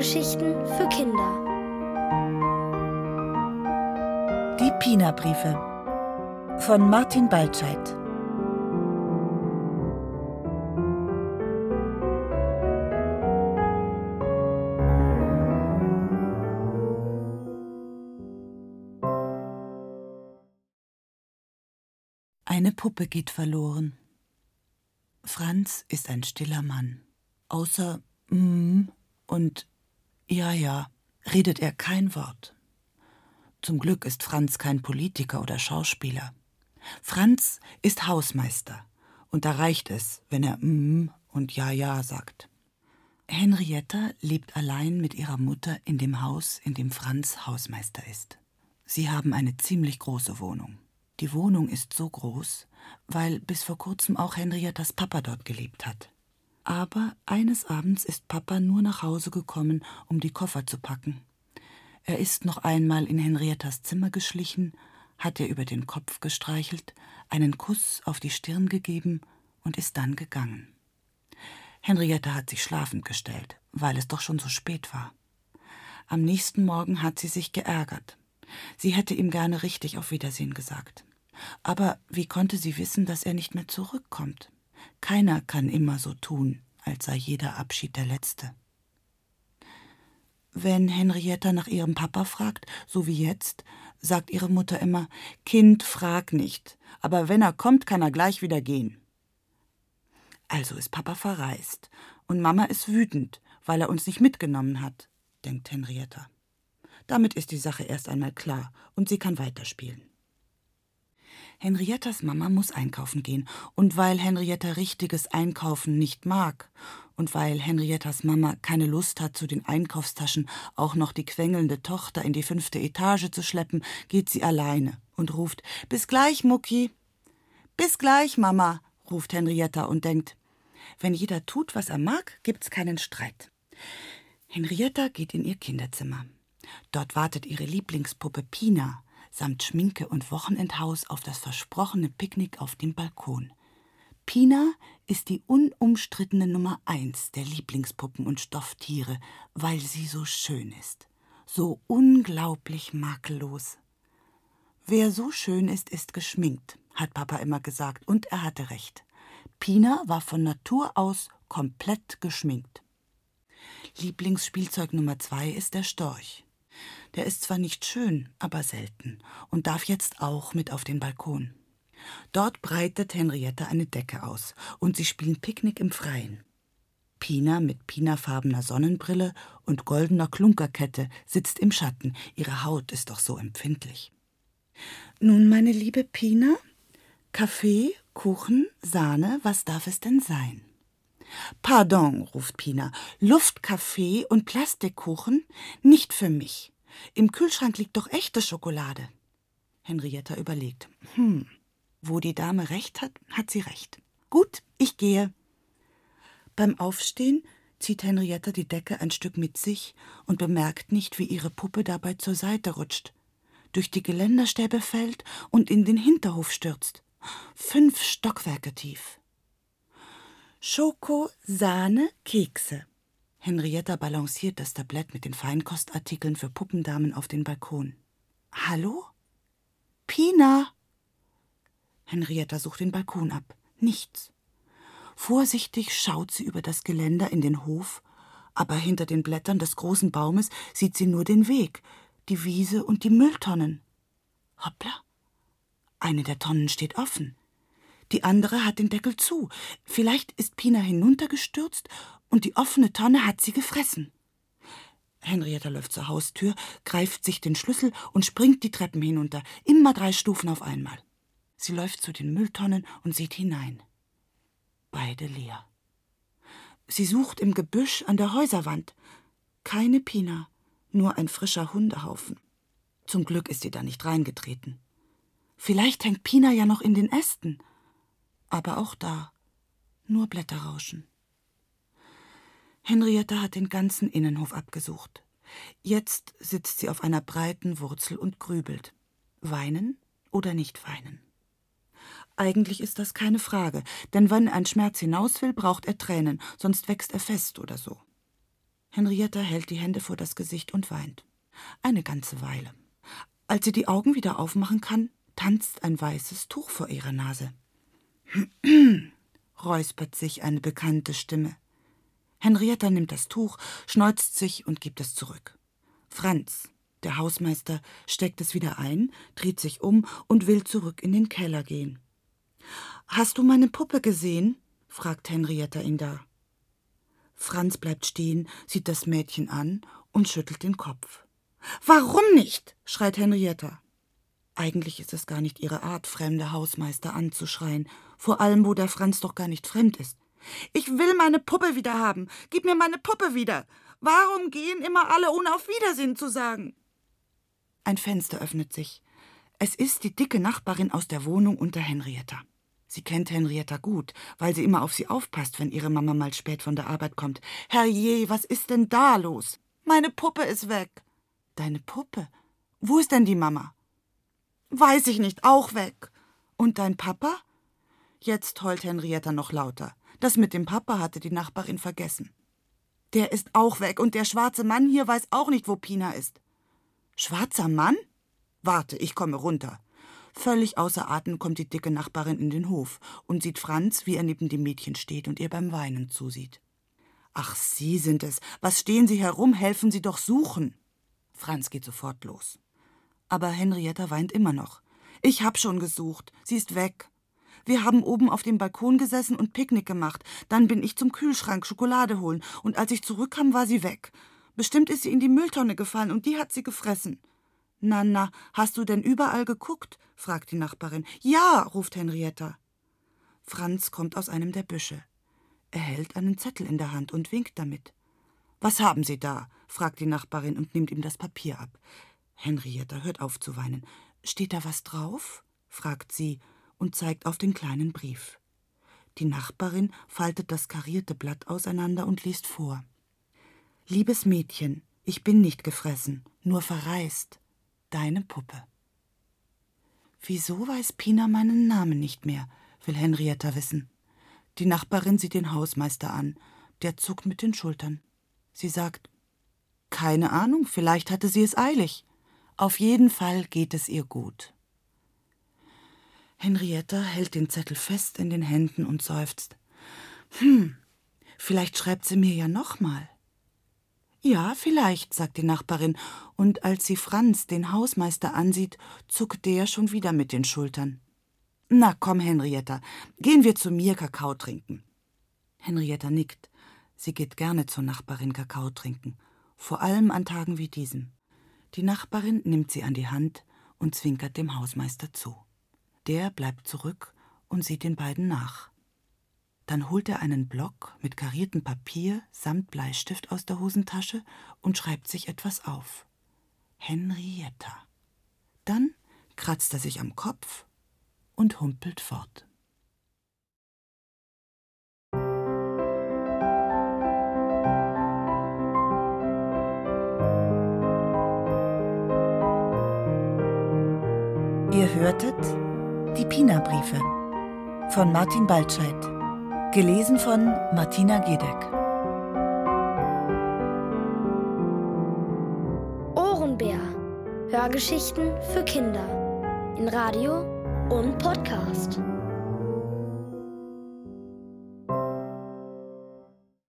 Hörgeschichten für Kinder. Die Pina-Briefe von Martin Baltscheid. Eine Puppe geht verloren. Franz ist ein stiller Mann. Außer mm und ja, ja, redet er kein Wort. Zum Glück ist Franz kein Politiker oder Schauspieler. Franz ist Hausmeister, und da reicht es, wenn er mm und ja, ja sagt. Henrietta lebt allein mit ihrer Mutter in dem Haus, in dem Franz Hausmeister ist. Sie haben eine ziemlich große Wohnung. Die Wohnung ist so groß, weil bis vor kurzem auch Henriettas Papa dort gelebt hat. Aber eines Abends ist Papa nur nach Hause gekommen, um die Koffer zu packen. Er ist noch einmal in Henriettas Zimmer geschlichen, hat ihr über den Kopf gestreichelt, einen Kuss auf die Stirn gegeben und ist dann gegangen. Henrietta hat sich schlafend gestellt, weil es doch schon so spät war. Am nächsten Morgen hat sie sich geärgert. Sie hätte ihm gerne richtig auf Wiedersehen gesagt. Aber wie konnte sie wissen, dass er nicht mehr zurückkommt? Keiner kann immer so tun, als sei jeder Abschied der letzte. Wenn Henrietta nach ihrem Papa fragt, so wie jetzt, sagt ihre Mutter immer Kind, frag nicht, aber wenn er kommt, kann er gleich wieder gehen. Also ist Papa verreist, und Mama ist wütend, weil er uns nicht mitgenommen hat, denkt Henrietta. Damit ist die Sache erst einmal klar, und sie kann weiterspielen. Henriettas Mama muss einkaufen gehen, und weil Henrietta richtiges Einkaufen nicht mag, und weil Henriettas Mama keine Lust hat, zu den Einkaufstaschen auch noch die quengelnde Tochter in die fünfte Etage zu schleppen, geht sie alleine und ruft Bis gleich, Mucki. Bis gleich, Mama, ruft Henrietta und denkt, wenn jeder tut, was er mag, gibt's keinen Streit. Henrietta geht in ihr Kinderzimmer. Dort wartet ihre Lieblingspuppe Pina, samt Schminke und Wochenendhaus auf das versprochene Picknick auf dem Balkon. Pina ist die unumstrittene Nummer eins der Lieblingspuppen und Stofftiere, weil sie so schön ist, so unglaublich makellos. Wer so schön ist, ist geschminkt, hat Papa immer gesagt, und er hatte recht. Pina war von Natur aus komplett geschminkt. Lieblingsspielzeug Nummer zwei ist der Storch. Der ist zwar nicht schön, aber selten und darf jetzt auch mit auf den Balkon. Dort breitet Henriette eine Decke aus und sie spielen Picknick im Freien. Pina mit pinafarbener Sonnenbrille und goldener Klunkerkette sitzt im Schatten. Ihre Haut ist doch so empfindlich. Nun, meine liebe Pina, Kaffee, Kuchen, Sahne, was darf es denn sein? Pardon, ruft Pina, Luftkaffee und Plastikkuchen? Nicht für mich. Im Kühlschrank liegt doch echte Schokolade. Henrietta überlegt. Hm, wo die Dame recht hat, hat sie recht. Gut, ich gehe. Beim Aufstehen zieht Henrietta die Decke ein Stück mit sich und bemerkt nicht, wie ihre Puppe dabei zur Seite rutscht, durch die Geländerstäbe fällt und in den Hinterhof stürzt. Fünf Stockwerke tief. Schoko, Sahne, Kekse. Henrietta balanciert das Tablett mit den Feinkostartikeln für Puppendamen auf den Balkon. Hallo? Pina! Henrietta sucht den Balkon ab. Nichts. Vorsichtig schaut sie über das Geländer in den Hof, aber hinter den Blättern des großen Baumes sieht sie nur den Weg, die Wiese und die Mülltonnen. Hoppla! Eine der Tonnen steht offen. Die andere hat den Deckel zu. Vielleicht ist Pina hinuntergestürzt und die offene Tonne hat sie gefressen. Henrietta läuft zur Haustür, greift sich den Schlüssel und springt die Treppen hinunter, immer drei Stufen auf einmal. Sie läuft zu den Mülltonnen und sieht hinein. Beide leer. Sie sucht im Gebüsch an der Häuserwand. Keine Pina, nur ein frischer Hundehaufen. Zum Glück ist sie da nicht reingetreten. Vielleicht hängt Pina ja noch in den Ästen. Aber auch da nur Blätterrauschen. Henrietta hat den ganzen Innenhof abgesucht. Jetzt sitzt sie auf einer breiten Wurzel und grübelt. Weinen oder nicht weinen? Eigentlich ist das keine Frage, denn wenn ein Schmerz hinaus will, braucht er Tränen, sonst wächst er fest oder so. Henrietta hält die Hände vor das Gesicht und weint. Eine ganze Weile. Als sie die Augen wieder aufmachen kann, tanzt ein weißes Tuch vor ihrer Nase. räuspert sich eine bekannte Stimme. Henrietta nimmt das Tuch, schneuzt sich und gibt es zurück. Franz, der Hausmeister, steckt es wieder ein, dreht sich um und will zurück in den Keller gehen. Hast du meine Puppe gesehen? fragt Henrietta ihn da. Franz bleibt stehen, sieht das Mädchen an und schüttelt den Kopf. Warum nicht? schreit Henrietta. Eigentlich ist es gar nicht ihre Art, fremde Hausmeister anzuschreien, vor allem wo der Franz doch gar nicht fremd ist. Ich will meine Puppe wieder haben. Gib mir meine Puppe wieder. Warum gehen immer alle, ohne auf Wiedersehen zu sagen? Ein Fenster öffnet sich. Es ist die dicke Nachbarin aus der Wohnung unter Henrietta. Sie kennt Henrietta gut, weil sie immer auf sie aufpasst, wenn ihre Mama mal spät von der Arbeit kommt. Herrje, was ist denn da los? Meine Puppe ist weg. Deine Puppe? Wo ist denn die Mama? Weiß ich nicht, auch weg. Und dein Papa? Jetzt heult Henrietta noch lauter. Das mit dem Papa hatte die Nachbarin vergessen. Der ist auch weg und der schwarze Mann hier weiß auch nicht, wo Pina ist. Schwarzer Mann? Warte, ich komme runter. Völlig außer Atem kommt die dicke Nachbarin in den Hof und sieht Franz, wie er neben dem Mädchen steht und ihr beim Weinen zusieht. Ach, Sie sind es. Was stehen Sie herum? Helfen Sie doch suchen. Franz geht sofort los. Aber Henrietta weint immer noch. Ich hab schon gesucht. Sie ist weg. Wir haben oben auf dem Balkon gesessen und Picknick gemacht. Dann bin ich zum Kühlschrank Schokolade holen. Und als ich zurückkam, war sie weg. Bestimmt ist sie in die Mülltonne gefallen und die hat sie gefressen. Na, na, hast du denn überall geguckt? fragt die Nachbarin. Ja, ruft Henrietta. Franz kommt aus einem der Büsche. Er hält einen Zettel in der Hand und winkt damit. Was haben Sie da? fragt die Nachbarin und nimmt ihm das Papier ab. Henrietta hört auf zu weinen. Steht da was drauf? fragt sie und zeigt auf den kleinen Brief. Die Nachbarin faltet das karierte Blatt auseinander und liest vor. Liebes Mädchen, ich bin nicht gefressen, nur verreist. Deine Puppe. Wieso weiß Pina meinen Namen nicht mehr? will Henrietta wissen. Die Nachbarin sieht den Hausmeister an. Der zuckt mit den Schultern. Sie sagt: Keine Ahnung, vielleicht hatte sie es eilig. Auf jeden Fall geht es ihr gut. Henrietta hält den Zettel fest in den Händen und seufzt. Hm, vielleicht schreibt sie mir ja nochmal. Ja, vielleicht, sagt die Nachbarin, und als sie Franz, den Hausmeister, ansieht, zuckt der schon wieder mit den Schultern. Na komm, Henrietta, gehen wir zu mir Kakao trinken. Henrietta nickt. Sie geht gerne zur Nachbarin Kakao trinken, vor allem an Tagen wie diesen. Die Nachbarin nimmt sie an die Hand und zwinkert dem Hausmeister zu. Der bleibt zurück und sieht den beiden nach. Dann holt er einen Block mit kariertem Papier samt Bleistift aus der Hosentasche und schreibt sich etwas auf. Henrietta. Dann kratzt er sich am Kopf und humpelt fort. Ihr hörtet die Pina-Briefe von Martin Baltscheid. Gelesen von Martina Gedeck. Ohrenbär. Hörgeschichten für Kinder. In Radio und Podcast.